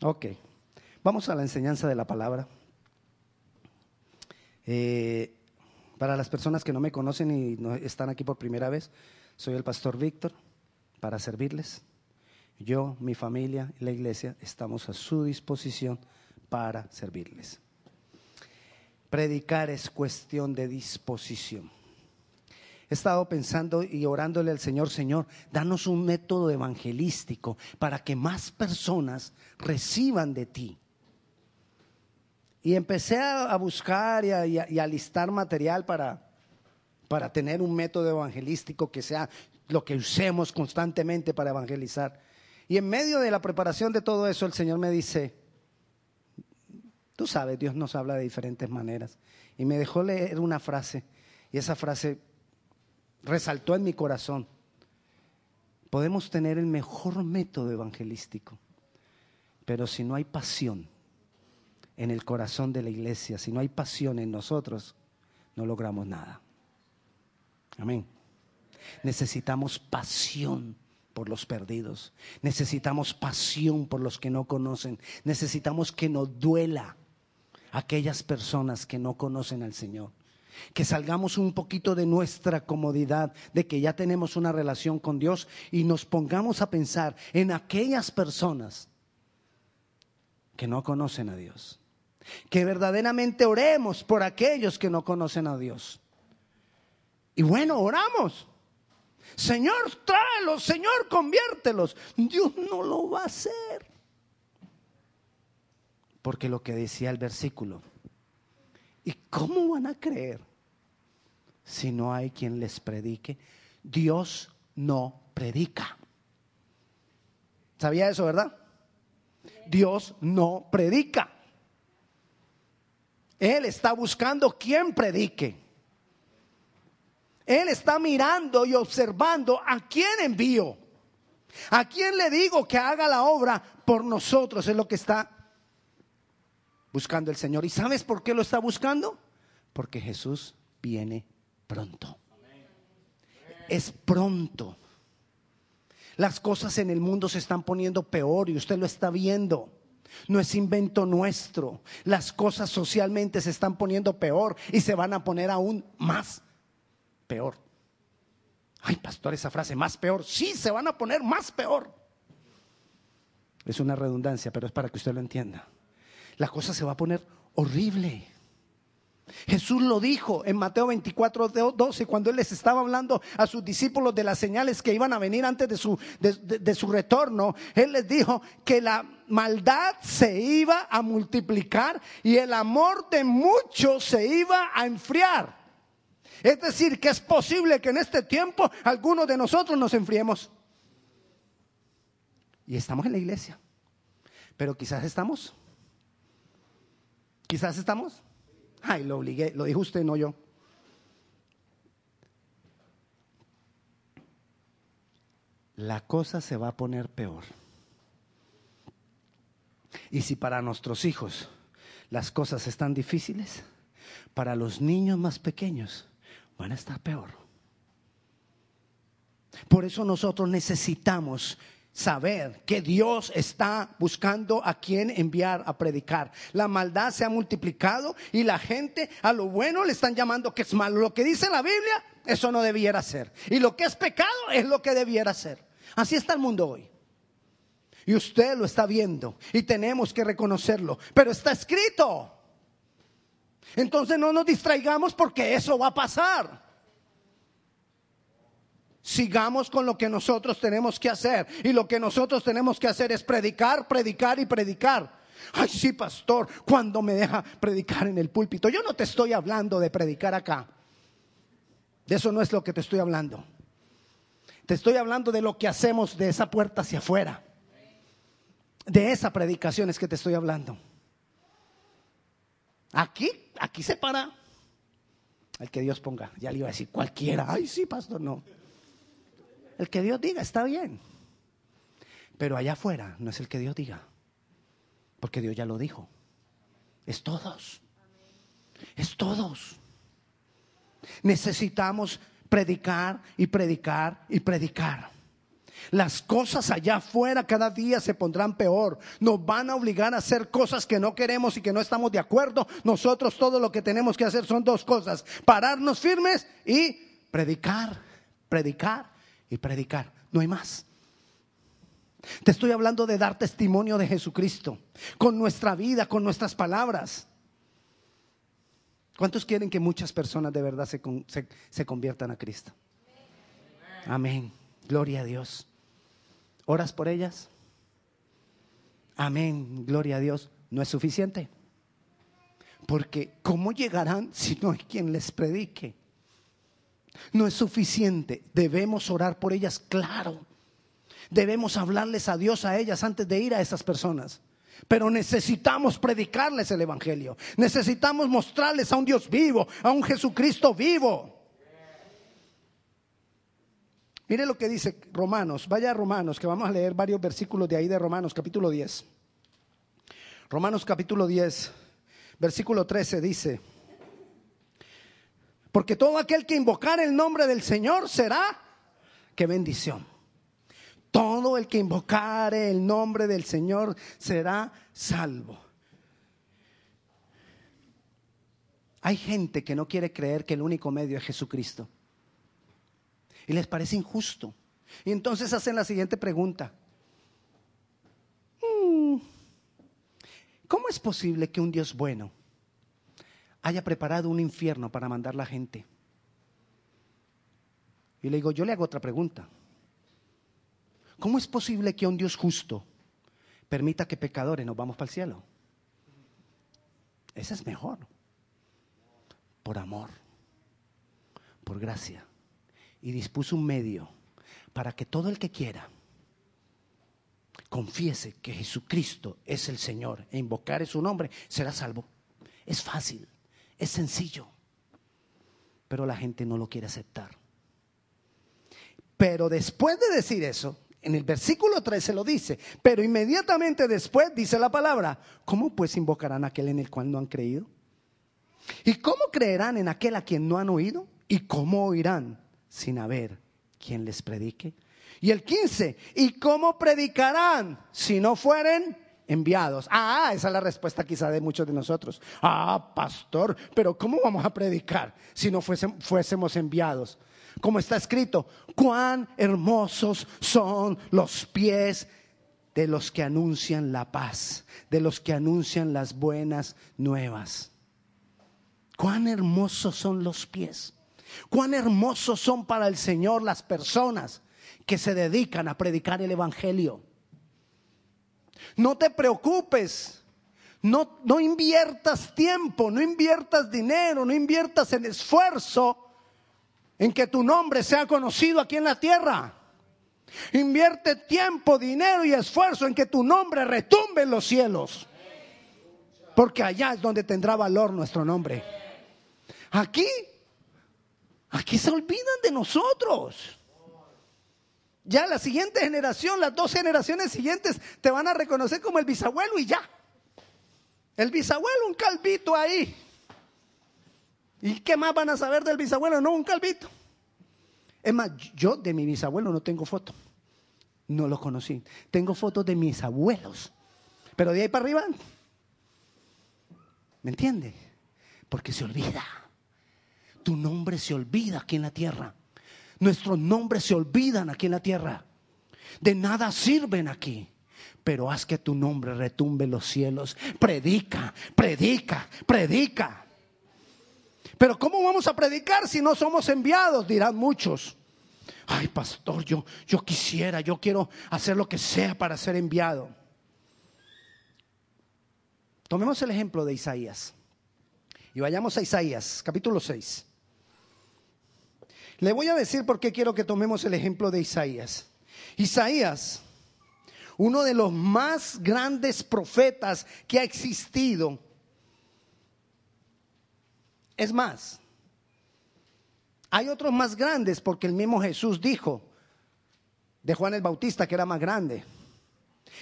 Ok, vamos a la enseñanza de la palabra. Eh, para las personas que no me conocen y no están aquí por primera vez, soy el pastor Víctor para servirles. Yo, mi familia y la iglesia estamos a su disposición para servirles. Predicar es cuestión de disposición. He estado pensando y orándole al Señor, Señor, danos un método evangelístico para que más personas reciban de ti. Y empecé a, buscar y a, listar material para, para tener un método evangelístico que sea lo que usemos constantemente para evangelizar. Y en medio de la preparación de todo eso, el Señor me dice, tú sabes, Dios nos habla de diferentes maneras. Y me dejó leer una frase, y esa frase resaltó en mi corazón. Podemos tener el mejor método evangelístico, pero si no hay pasión en el corazón de la iglesia, si no hay pasión en nosotros, no logramos nada. Amén. Necesitamos pasión por los perdidos. Necesitamos pasión por los que no conocen. Necesitamos que nos duela aquellas personas que no conocen al Señor que salgamos un poquito de nuestra comodidad, de que ya tenemos una relación con Dios y nos pongamos a pensar en aquellas personas que no conocen a Dios. Que verdaderamente oremos por aquellos que no conocen a Dios. Y bueno, oramos. Señor, tráelos, Señor, conviértelos. Dios no lo va a hacer. Porque lo que decía el versículo, ¿y cómo van a creer si no hay quien les predique. Dios no predica. ¿Sabía eso, verdad? Dios no predica. Él está buscando quien predique. Él está mirando y observando a quién envío. A quién le digo que haga la obra por nosotros. Es lo que está buscando el Señor. ¿Y sabes por qué lo está buscando? Porque Jesús viene pronto. Es pronto. Las cosas en el mundo se están poniendo peor y usted lo está viendo. No es invento nuestro. Las cosas socialmente se están poniendo peor y se van a poner aún más peor. Ay, pastor, esa frase, más peor. Sí, se van a poner más peor. Es una redundancia, pero es para que usted lo entienda. La cosa se va a poner horrible. Jesús lo dijo en Mateo 24, 12, cuando Él les estaba hablando a sus discípulos de las señales que iban a venir antes de su, de, su retorno. Él les dijo que la maldad se iba a multiplicar y el amor de muchos se iba a enfriar. Es decir, que es posible que en este tiempo algunos de nosotros nos enfriemos. Y estamos en la iglesia. Pero quizás estamos. Quizás estamos Ay, lo obligué, lo dijo usted, no yo. La cosa se va a poner peor. Y si para nuestros hijos las cosas están difíciles, para los niños más pequeños van a estar peor. Por eso nosotros necesitamos saber que Dios está buscando a quien enviar a predicar. La maldad se ha multiplicado y la gente a lo bueno le están llamando que es malo. Lo que dice la Biblia, eso no debiera ser. Y lo que es pecado es lo que debiera ser. Así está el mundo hoy. Y usted lo está viendo y tenemos que reconocerlo. Pero está escrito. Entonces no nos distraigamos porque eso va a pasar sigamos con lo que nosotros tenemos que hacer. Y lo que nosotros tenemos que hacer es predicar, predicar y predicar. Ay, sí, pastor, cuando me deja predicar en el púlpito. Yo no te estoy hablando de predicar acá. De eso no es lo que te estoy hablando. Te estoy hablando de lo que hacemos de esa puerta hacia afuera. De esa predicación es que te estoy hablando. Aquí, aquí se para. El que Dios ponga. Ya le iba a decir cualquiera. Ay, sí, pastor, no. El que Dios diga está bien. Pero allá afuera no es el que Dios diga. Porque Dios ya lo dijo. Es todos. Es todos. Necesitamos predicar y predicar y predicar. Las cosas allá afuera cada día se pondrán peor. Nos van a obligar a hacer cosas que no queremos y que no estamos de acuerdo. Nosotros todo lo que tenemos que hacer son dos cosas. Pararnos firmes y predicar, predicar y predicar. No hay más. Te estoy hablando de dar testimonio de Jesucristo con nuestra vida, con nuestras palabras. ¿Cuántos quieren que muchas personas de verdad se, se conviertan a Cristo? Amén. Gloria a Dios. ¿Oras por ellas? Amén, gloria a Dios. No es suficiente. Porque ¿cómo llegarán si no hay quien les predique? No es suficiente. Debemos orar por ellas, claro. Debemos hablarles a Dios a ellas antes de ir a esas personas. Pero necesitamos predicarles el Evangelio. Necesitamos mostrarles a un Dios vivo, a un Jesucristo vivo. Mire lo que dice Romanos, vaya a Romanos, que vamos a leer varios versículos de ahí de Romanos, capítulo 10. Romanos capítulo 10, versículo 13 dice, porque todo aquel que invocar el nombre del Señor será, qué bendición. Todo el que invocare el nombre del Señor será salvo. Hay gente que no quiere creer que el único medio es Jesucristo y les parece injusto. Y entonces hacen la siguiente pregunta. Mm, ¿Cómo es posible que un Dios bueno haya preparado un infierno para mandar la gente? Y le digo, yo le hago otra pregunta. ¿Cómo es posible que un Dios justo permita que pecadores nos vamos para el cielo? Ese es mejor. Por amor, por gracia y dispuso un medio para que todo el que quiera confiese que Jesucristo es el Señor e invocar su nombre, será salvo. Es fácil, es sencillo, pero la gente no lo quiere aceptar. Pero después de decir eso, en el versículo 13 lo dice, pero inmediatamente después dice la palabra, ¿cómo pues invocarán a aquel en el cual no han creído? ¿Y cómo creerán en aquel a quien no han oído? ¿Y cómo oirán sin haber quien les predique. Y el 15, ¿y cómo predicarán si no fueren enviados? Ah, esa es la respuesta quizá de muchos de nosotros. Ah, pastor, pero ¿cómo vamos a predicar si no fuésemos enviados? Como está escrito, cuán hermosos son los pies de los que anuncian la paz, de los que anuncian las buenas nuevas. Cuán hermosos son los pies. Cuán hermosos son para el Señor las personas que se dedican a predicar el Evangelio. No te preocupes, no, no inviertas tiempo, no inviertas dinero, no inviertas en esfuerzo en que tu nombre sea conocido aquí en la tierra. Invierte tiempo, dinero y esfuerzo en que tu nombre retumbe en los cielos. Porque allá es donde tendrá valor nuestro nombre. Aquí Aquí se olvidan de nosotros. Ya la siguiente generación, las dos generaciones siguientes, te van a reconocer como el bisabuelo y ya. El bisabuelo, un calvito ahí. ¿Y qué más van a saber del bisabuelo? No, un calvito. Es más, yo de mi bisabuelo no tengo foto. No lo conocí. Tengo fotos de mis abuelos. Pero de ahí para arriba, ¿me entiende? Porque se olvida tu nombre se olvida aquí en la tierra. Nuestros nombres se olvidan aquí en la tierra. De nada sirven aquí. Pero haz que tu nombre retumbe los cielos. Predica, predica, predica. Pero ¿cómo vamos a predicar si no somos enviados? Dirán muchos. Ay, pastor, yo, yo quisiera, yo quiero hacer lo que sea para ser enviado. Tomemos el ejemplo de Isaías. Y vayamos a Isaías, capítulo 6. Le voy a decir por qué quiero que tomemos el ejemplo de Isaías. Isaías, uno de los más grandes profetas que ha existido. Es más, hay otros más grandes porque el mismo Jesús dijo de Juan el Bautista que era más grande.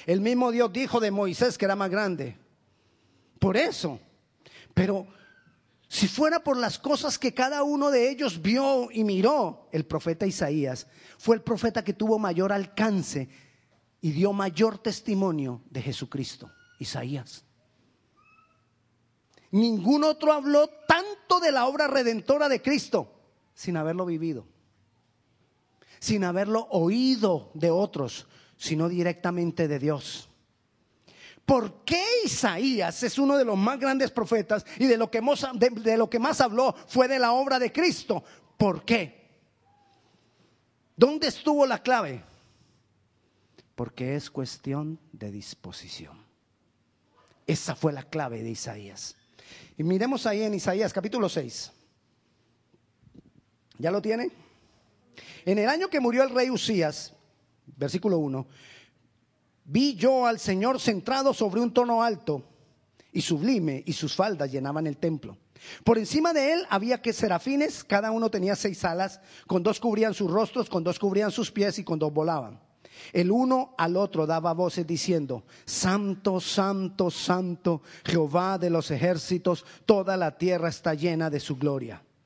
El mismo Dios dijo de Moisés que era más grande. Por eso. Pero Si fuera por las cosas que cada uno de ellos vio y miró, el profeta Isaías fue el profeta que tuvo mayor alcance y dio mayor testimonio de Jesucristo, Isaías. Ningún otro habló tanto de la obra redentora de Cristo sin haberlo vivido, sin haberlo oído de otros, sino directamente de Dios. ¿Por qué Isaías es uno de los más grandes profetas y de lo que más, habló fue de la obra de Cristo? ¿Por qué? ¿Dónde estuvo la clave? Porque es cuestión de disposición. Esa fue la clave de Isaías. Y miremos ahí en Isaías capítulo 6. ¿Ya lo tiene? En el año que murió el rey Usías, versículo 1, vi yo al Señor centrado sobre un tono alto y sublime, y sus faldas llenaban el templo. Por encima de él había que serafines, cada uno tenía seis alas, con dos cubrían sus rostros, con dos cubrían sus pies y con dos volaban. El uno al otro daba voces diciendo, Santo, Santo, Santo, Jehová de los ejércitos, toda la tierra está llena de su gloria.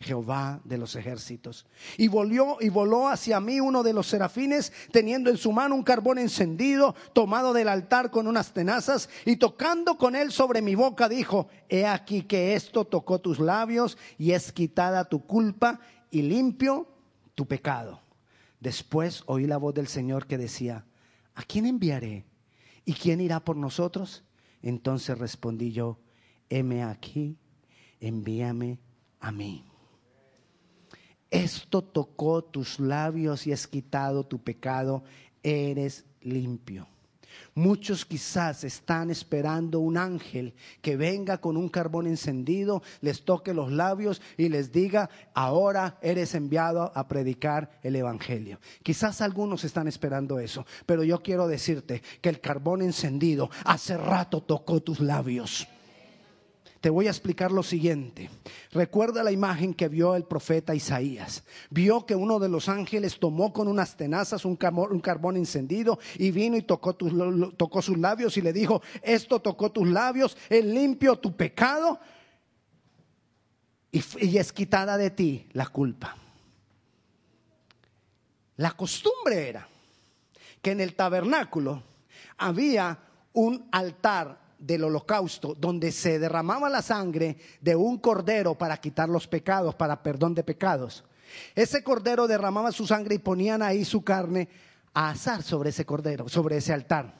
Jehová de los ejércitos. Y volvió y voló hacia mí uno de los serafines, teniendo en su mano un carbón encendido, tomado del altar con unas tenazas, y tocando con él sobre mi boca, dijo, he aquí que esto tocó tus labios, y es quitada tu culpa, y limpio tu pecado. Después oí la voz del Señor que decía, ¿a quién enviaré? ¿Y quién irá por nosotros? Entonces respondí yo, heme aquí, envíame a mí. Esto tocó tus labios y has quitado tu pecado, eres limpio. Muchos quizás están esperando un ángel que venga con un carbón encendido, les toque los labios y les diga, ahora eres enviado a predicar el Evangelio. Quizás algunos están esperando eso, pero yo quiero decirte que el carbón encendido hace rato tocó tus labios. Te voy a explicar lo siguiente. Recuerda la imagen que vio el profeta Isaías. Vio que uno de los ángeles tomó con unas tenazas un carbón, encendido y vino y tocó, tocó sus labios y le dijo, esto tocó tus labios, él limpio tu pecado y, y es quitada de ti la culpa. La costumbre era que en el tabernáculo había un altar del holocausto, donde se derramaba la sangre de un cordero para quitar los pecados, para perdón de pecados. Ese cordero derramaba su sangre y ponían ahí su carne a asar sobre ese cordero, sobre ese altar.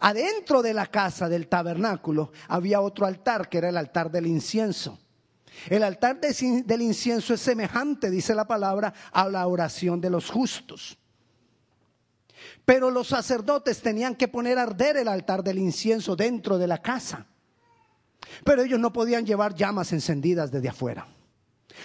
Adentro de la casa del tabernáculo había otro altar que era el altar del incienso. El altar del incienso es semejante, dice la palabra, a la oración de los justos. Pero los sacerdotes tenían que poner a arder el altar del incienso dentro de la casa. Pero ellos no podían llevar llamas encendidas desde afuera.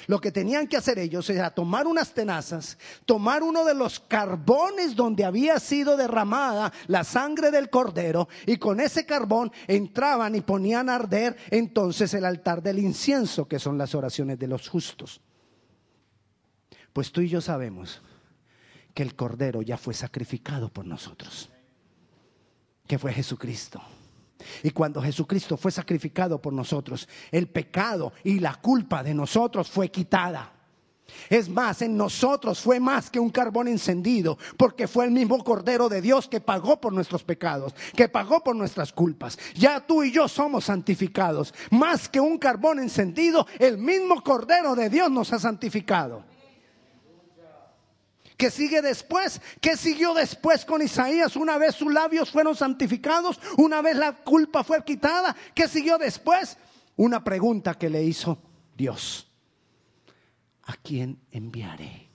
Lo que tenían que hacer ellos era tomar unas tenazas, tomar uno de los carbones donde había sido derramada la sangre del cordero y con ese carbón entraban y ponían a arder entonces el altar del incienso, que son las oraciones de los justos. Pues tú y yo sabemos que el Cordero ya fue sacrificado por nosotros, que fue Jesucristo. Y cuando Jesucristo fue sacrificado por nosotros, el pecado y la culpa de nosotros fue quitada. Es más, en nosotros fue más que un carbón encendido, porque fue el mismo Cordero de Dios que pagó por nuestros pecados, que pagó por nuestras culpas. Ya tú y yo somos santificados. Más que un carbón encendido, el mismo Cordero de Dios nos ha santificado. ¿Qué sigue después? ¿Qué siguió después con Isaías? Una vez sus labios fueron santificados, una vez la culpa fue quitada. ¿Qué siguió después? Una pregunta que le hizo Dios. ¿A quién enviaré?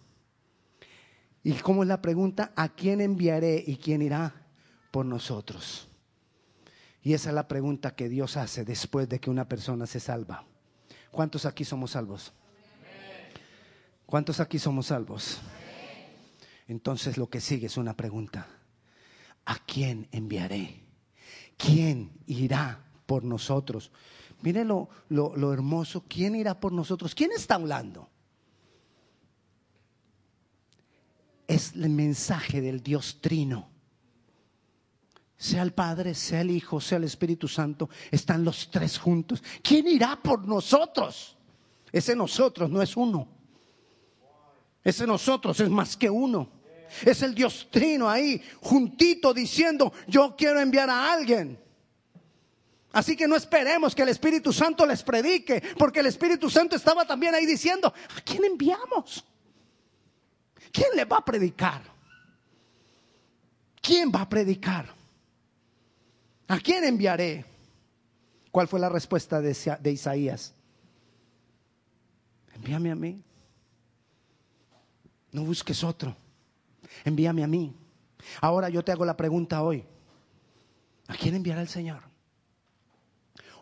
¿Y cómo es la pregunta? ¿A quién enviaré y quién irá por nosotros? Y esa es la pregunta que Dios hace después de que una persona se salva. ¿Cuántos aquí somos salvos? ¿Cuántos aquí somos salvos? Entonces lo que sigue es una pregunta. ¿A quién enviaré? ¿Quién irá por nosotros. Mire lo, lo, lo hermoso. ¿Quién irá por nosotros? ¿Quién está hablando? Es el mensaje del Dios Trino. Sea el Padre, sea el Hijo, sea el Espíritu Santo, están los tres juntos. ¿Quién irá por nosotros? Ese nosotros no es uno. Ese nosotros es más que uno. Es el Dios Trino ahí, juntito, diciendo, yo quiero enviar a alguien. Así que no esperemos que el Espíritu Santo les predique, porque el Espíritu Santo estaba también ahí diciendo, ¿a quién enviamos? ¿Quién le va a predicar? ¿Quién va a predicar? ¿A quién enviaré? ¿Cuál fue la respuesta de, Isaías? Envíame a mí. No busques otro. Envíame a mí. Ahora yo te hago la pregunta hoy. ¿A quién enviará el Señor?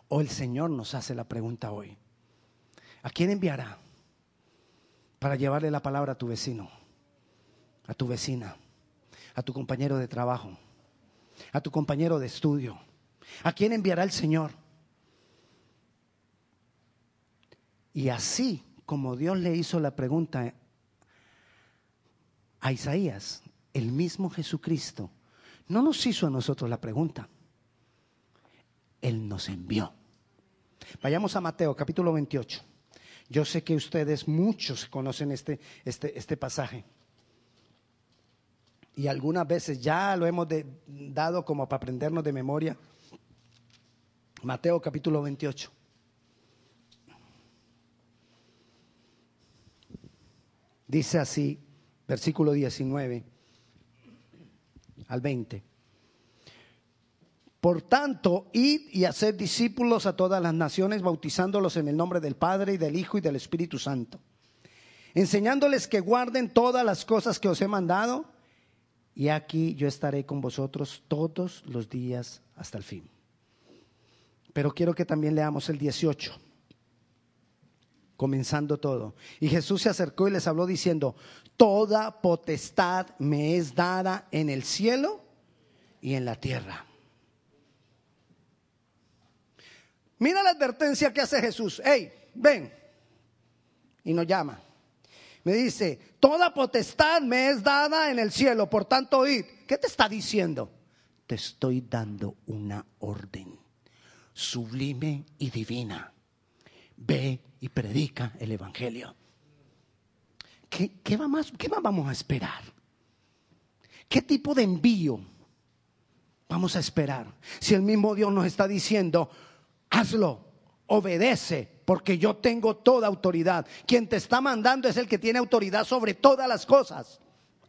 O el Señor nos hace la pregunta hoy. ¿A quién enviará para llevarle la palabra a tu vecino, a tu vecina, a tu compañero de trabajo, a tu compañero de estudio? ¿A quién enviará el Señor? Y así como Dios le hizo la pregunta Isaías, el mismo Jesucristo no nos hizo a nosotros la pregunta. Él nos envió. Vayamos a Mateo capítulo 28. Yo sé que ustedes muchos conocen este, este, este pasaje. Y algunas veces ya lo hemos dado como para aprendernos de memoria. Mateo capítulo 28. Dice así, versículo 19 al 20. Por tanto, id y haced discípulos a todas las naciones, bautizándolos en el nombre del Padre y del Hijo y del Espíritu Santo, enseñándoles que guarden todas las cosas que os he mandado, y aquí yo estaré con vosotros todos los días hasta el fin. Pero quiero que también leamos el 18, comenzando todo. Y Jesús se acercó y les habló diciendo, toda potestad me es dada en el cielo y en la tierra. Mira la advertencia que hace Jesús. Hey, ven. Y nos llama. Me dice, toda potestad me es dada en el cielo, por tanto id. ¿Qué te está diciendo? Te estoy dando una orden sublime y divina. Ve y predica el Evangelio. ¿Qué, qué, más, ¿Qué más vamos a esperar? ¿Qué tipo de envío vamos a esperar? Si el mismo Dios nos está diciendo, hazlo, obedece, porque yo tengo toda autoridad. Quien te está mandando es el que tiene autoridad sobre todas las cosas.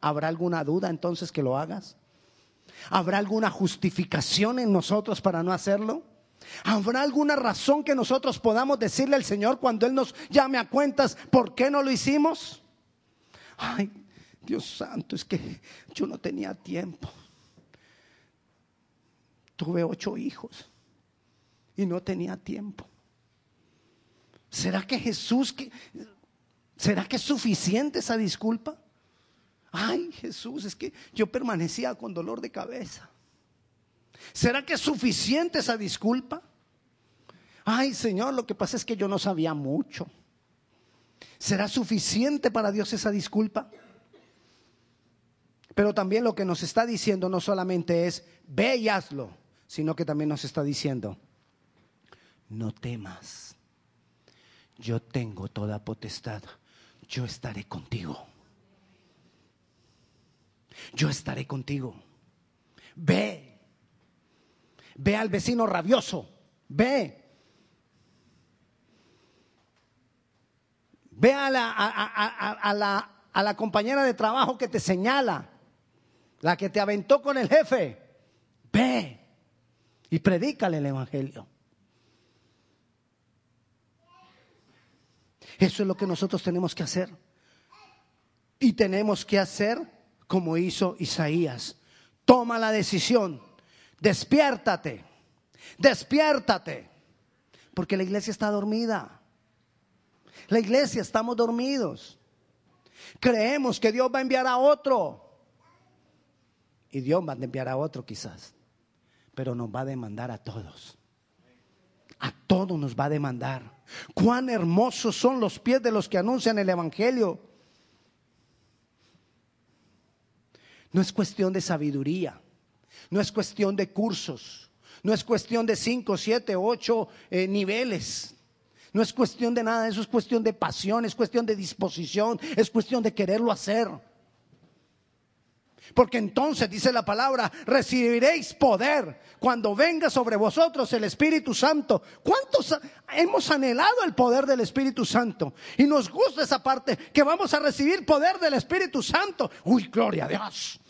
¿Habrá alguna duda entonces que lo hagas? ¿Habrá alguna justificación en nosotros para no hacerlo? ¿Habrá alguna razón que nosotros podamos decirle al Señor cuando Él nos llame a cuentas por qué no lo hicimos? Ay, Dios santo, es que yo no tenía tiempo. Tuve ocho hijos y no tenía tiempo. ¿Será que Jesús, que, será que es suficiente esa disculpa? Ay, Jesús, es que yo permanecía con dolor de cabeza. ¿Será que es suficiente esa disculpa? Ay, Señor, lo que pasa es que yo no sabía mucho. ¿Será suficiente para Dios esa disculpa? Pero también lo que nos está diciendo no solamente es ve y hazlo, sino que también nos está diciendo, no temas, yo tengo toda potestad, yo estaré contigo. Yo estaré contigo. Ve, ve al vecino rabioso, ve. Ve a la, a, la, a la compañera de trabajo que te señala, la que te aventó con el jefe. Ve y predícale el Evangelio. Eso es lo que nosotros tenemos que hacer. Y tenemos que hacer como hizo Isaías. Toma la decisión. Despiértate. Despiértate. Porque la iglesia está dormida. La iglesia estamos dormidos. Creemos que Dios va a enviar a otro. Y Dios va a enviar a otro quizás. Pero nos va a demandar a todos. a todos nos va a demandar. Cuán hermosos son los pies de los que anuncian el Evangelio. No es cuestión de sabiduría, no es cuestión de cursos, no es cuestión de cinco, siete, ocho eh, niveles. No es cuestión de nada, eso es cuestión de pasión, es cuestión de disposición, es cuestión de quererlo hacer. Porque entonces dice la palabra, recibiréis poder cuando venga sobre vosotros el Espíritu Santo. ¿Cuántos hemos anhelado el poder del Espíritu Santo? Y nos gusta esa parte, que vamos a recibir poder del Espíritu Santo. Uy, gloria a Dios.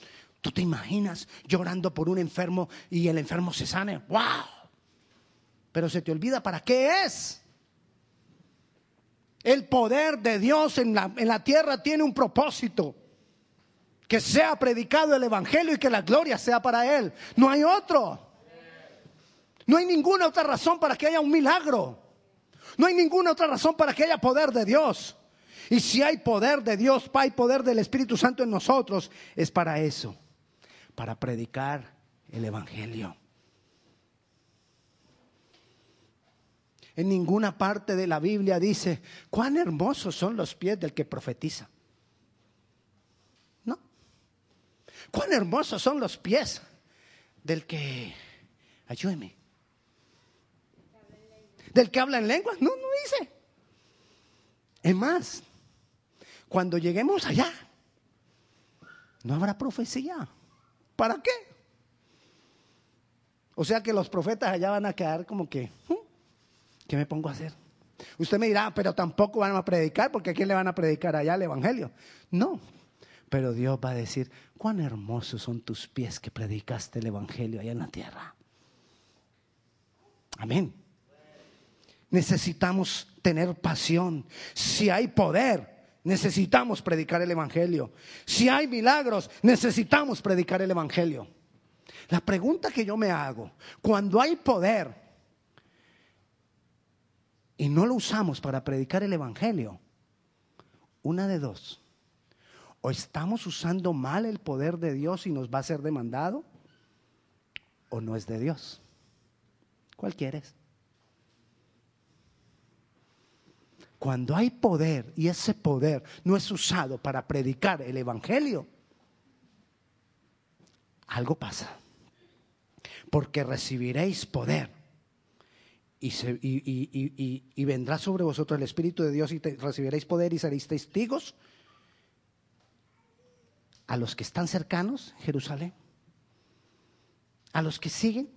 ¿Tú te imaginas llorando por un enfermo y el enfermo se sane? ¡Wow! Pero se te olvida para qué es. El poder de Dios en la, en la tierra tiene un propósito. Que sea predicado el Evangelio y que la gloria sea para Él. No hay otro. No hay ninguna otra razón para que haya un milagro. No hay ninguna otra razón para que haya poder de Dios. Y si hay poder de Dios, hay poder del Espíritu Santo en nosotros, es para eso para predicar el Evangelio. En ninguna parte de la Biblia dice, cuán hermosos son los pies del que profetiza. No. Cuán hermosos son los pies del que, ayúdeme, del que habla en lenguas. No, no dice. Es más, cuando lleguemos allá, no habrá profecía. ¿Para qué? O sea que los profetas allá van a quedar como que, ¿qué me pongo a hacer? Usted me dirá, pero tampoco van a predicar, porque ¿a quién le van a predicar allá el Evangelio? No, pero Dios va a decir, cuán hermosos son tus pies que predicaste el Evangelio allá en la tierra. Amén. Necesitamos tener pasión. Si hay poder, necesitamos predicar el Evangelio. Si hay milagros, necesitamos predicar el Evangelio. La pregunta que yo me hago, cuando hay poder y no lo usamos para predicar el Evangelio, una de dos, o estamos usando mal el poder de Dios y nos va a ser demandado, o no es de Dios. ¿Cuál quieres? Cuando hay poder y ese poder no es usado para predicar el Evangelio, algo pasa. Porque recibiréis poder y, vendrá sobre vosotros el Espíritu de Dios y recibiréis poder y seréis testigos a los que están cercanos, Jerusalén, a los que siguen,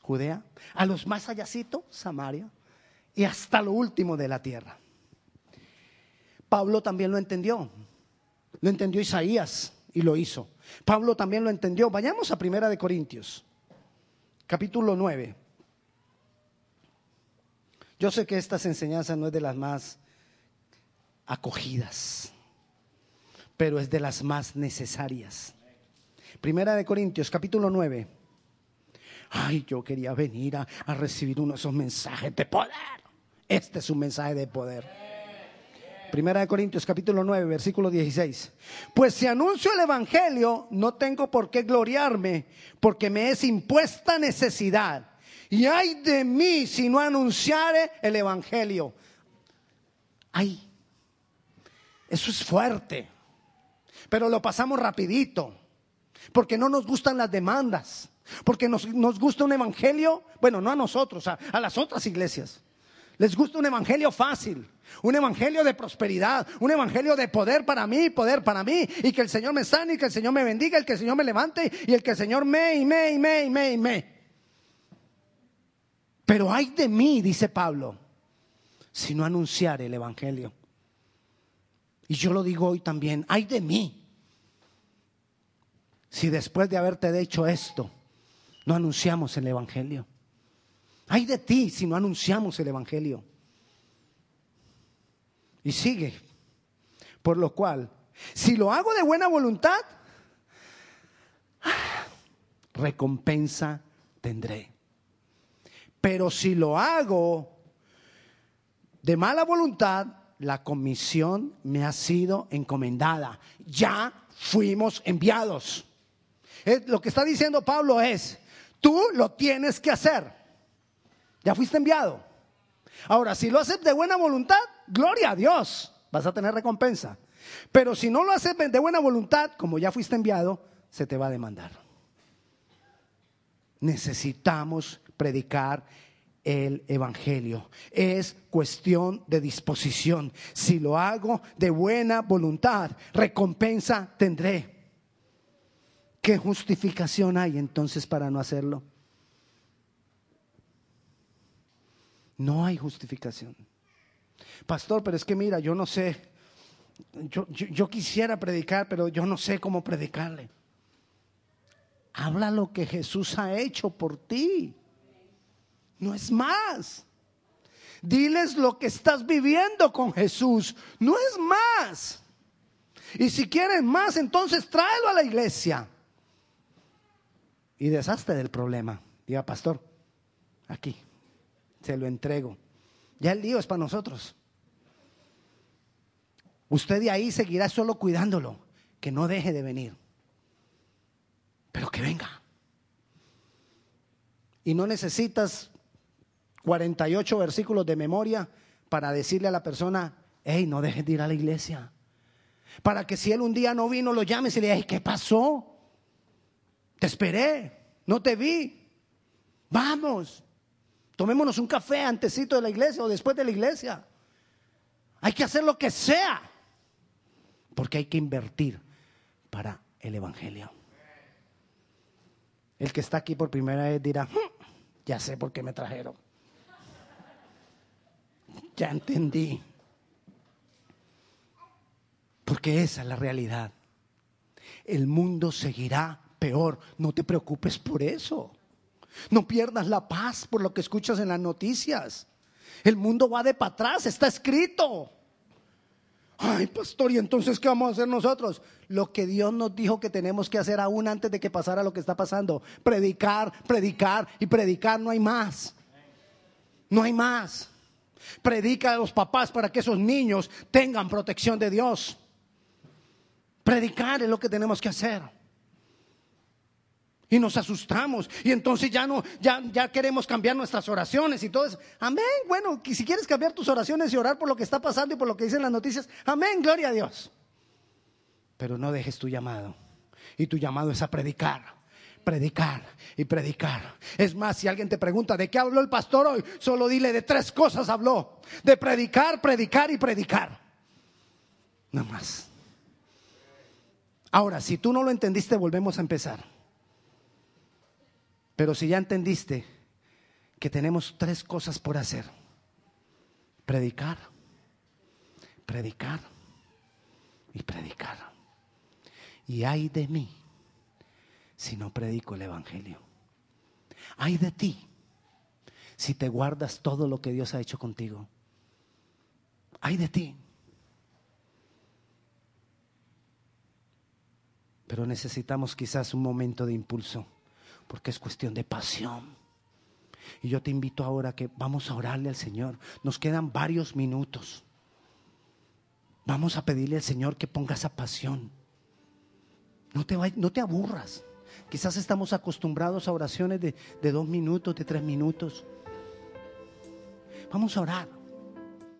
Judea, a los más allácito, Samaria, y hasta lo último de la tierra. Pablo también lo entendió. Lo entendió Isaías y lo hizo. Pablo también lo entendió. Vayamos a Primera de Corintios, capítulo 9. Yo sé que estas enseñanzas no es de las más acogidas, pero es de las más necesarias. Primera de Corintios, capítulo 9. Ay, yo quería venir a, a recibir uno de esos mensajes de poder. Este es un mensaje de poder. Primera de Corintios capítulo 9, versículo 16. Pues si anuncio el Evangelio, no tengo por qué gloriarme, porque me es impuesta necesidad. Y hay de mí si no anunciare el Evangelio. Ay, eso es fuerte. Pero lo pasamos rapidito, porque no nos gustan las demandas, porque nos, gusta un Evangelio, bueno, no a nosotros, a las otras iglesias. Les gusta un evangelio fácil, un evangelio de prosperidad, un evangelio de poder para mí, poder para mí, y que el Señor me sane, y que el Señor me bendiga, y que el Señor me levante, y el que el Señor me, y me, y me, y me, y me. Pero hay de mí, dice Pablo, si no anunciar el evangelio. Y yo lo digo hoy también, hay de mí. Si después de haberte dicho esto, no anunciamos el evangelio. Hay de ti si no anunciamos el Evangelio. Y sigue. Por lo cual, si lo hago de buena voluntad, recompensa tendré. Pero si lo hago de mala voluntad, la comisión me ha sido encomendada. Ya fuimos enviados. Lo que está diciendo Pablo es, tú lo tienes que hacer. Ya fuiste enviado. Ahora, si lo haces de buena voluntad, gloria a Dios, vas a tener recompensa. Pero si no lo haces de buena voluntad, como ya fuiste enviado, se te va a demandar. Necesitamos predicar el Evangelio. Es cuestión de disposición. Si lo hago de buena voluntad, recompensa tendré. ¿Qué justificación hay entonces para no hacerlo? No hay justificación. Pastor, pero es que mira, yo no sé, yo, quisiera predicar, pero yo no sé cómo predicarle. Habla lo que Jesús ha hecho por ti. No es más. Diles lo que estás viviendo con Jesús. No es más. Y si quieren más, entonces tráelo a la iglesia. Y deshazte del problema. Diga, pastor, aquí, se lo entrego. Ya el lío es para nosotros. Usted de ahí seguirá solo cuidándolo, que no deje de venir, pero que venga. Y no necesitas 48 versículos de memoria para decirle a la persona, hey, no dejes de ir a la iglesia. Para que si él un día no vino, lo llames y le digas, ¿qué pasó? Te esperé, no te vi. Vamos, tomémonos un café antesito de la iglesia o después de la iglesia. Hay que hacer lo que sea porque hay que invertir para el Evangelio. El que está aquí por primera vez dirá, hmm, ya sé por qué me trajeron. Ya entendí. Porque esa es la realidad. El mundo seguirá peor. No te preocupes por eso. No pierdas la paz por lo que escuchas en las noticias. El mundo va de para atrás, está escrito. Ay, pastor, ¿y entonces qué vamos a hacer nosotros? Lo que Dios nos dijo que tenemos que hacer aún antes de que pasara lo que está pasando. Predicar, predicar y predicar, no hay más. No hay más. Predica a los papás para que esos niños tengan protección de Dios. Predicar es lo que tenemos que hacer. Y nos asustamos. Y entonces ya no, ya, ya queremos cambiar nuestras oraciones y todo eso. Amén. Bueno, si quieres cambiar tus oraciones y orar por lo que está pasando y por lo que dicen las noticias, amén, gloria a Dios. Pero no dejes tu llamado. Y tu llamado es a predicar. Predicar y predicar. Es más, si alguien te pregunta de qué habló el pastor hoy, solo dile de tres cosas habló. De predicar, predicar y predicar. No más. Ahora, si tú no lo entendiste, volvemos a empezar. Pero si ya entendiste que tenemos tres cosas por hacer. Predicar, predicar y predicar. Y hay de mí si no predico el Evangelio. Hay de ti si te guardas todo lo que Dios ha hecho contigo. Hay de ti. Pero necesitamos quizás un momento de impulso porque es cuestión de pasión. Y yo te invito ahora que vamos a orarle al Señor. Nos quedan varios minutos. Vamos a pedirle al Señor que ponga esa pasión. No te, no te aburras. Quizás estamos acostumbrados a oraciones de, de dos minutos, de tres minutos. Vamos a orar.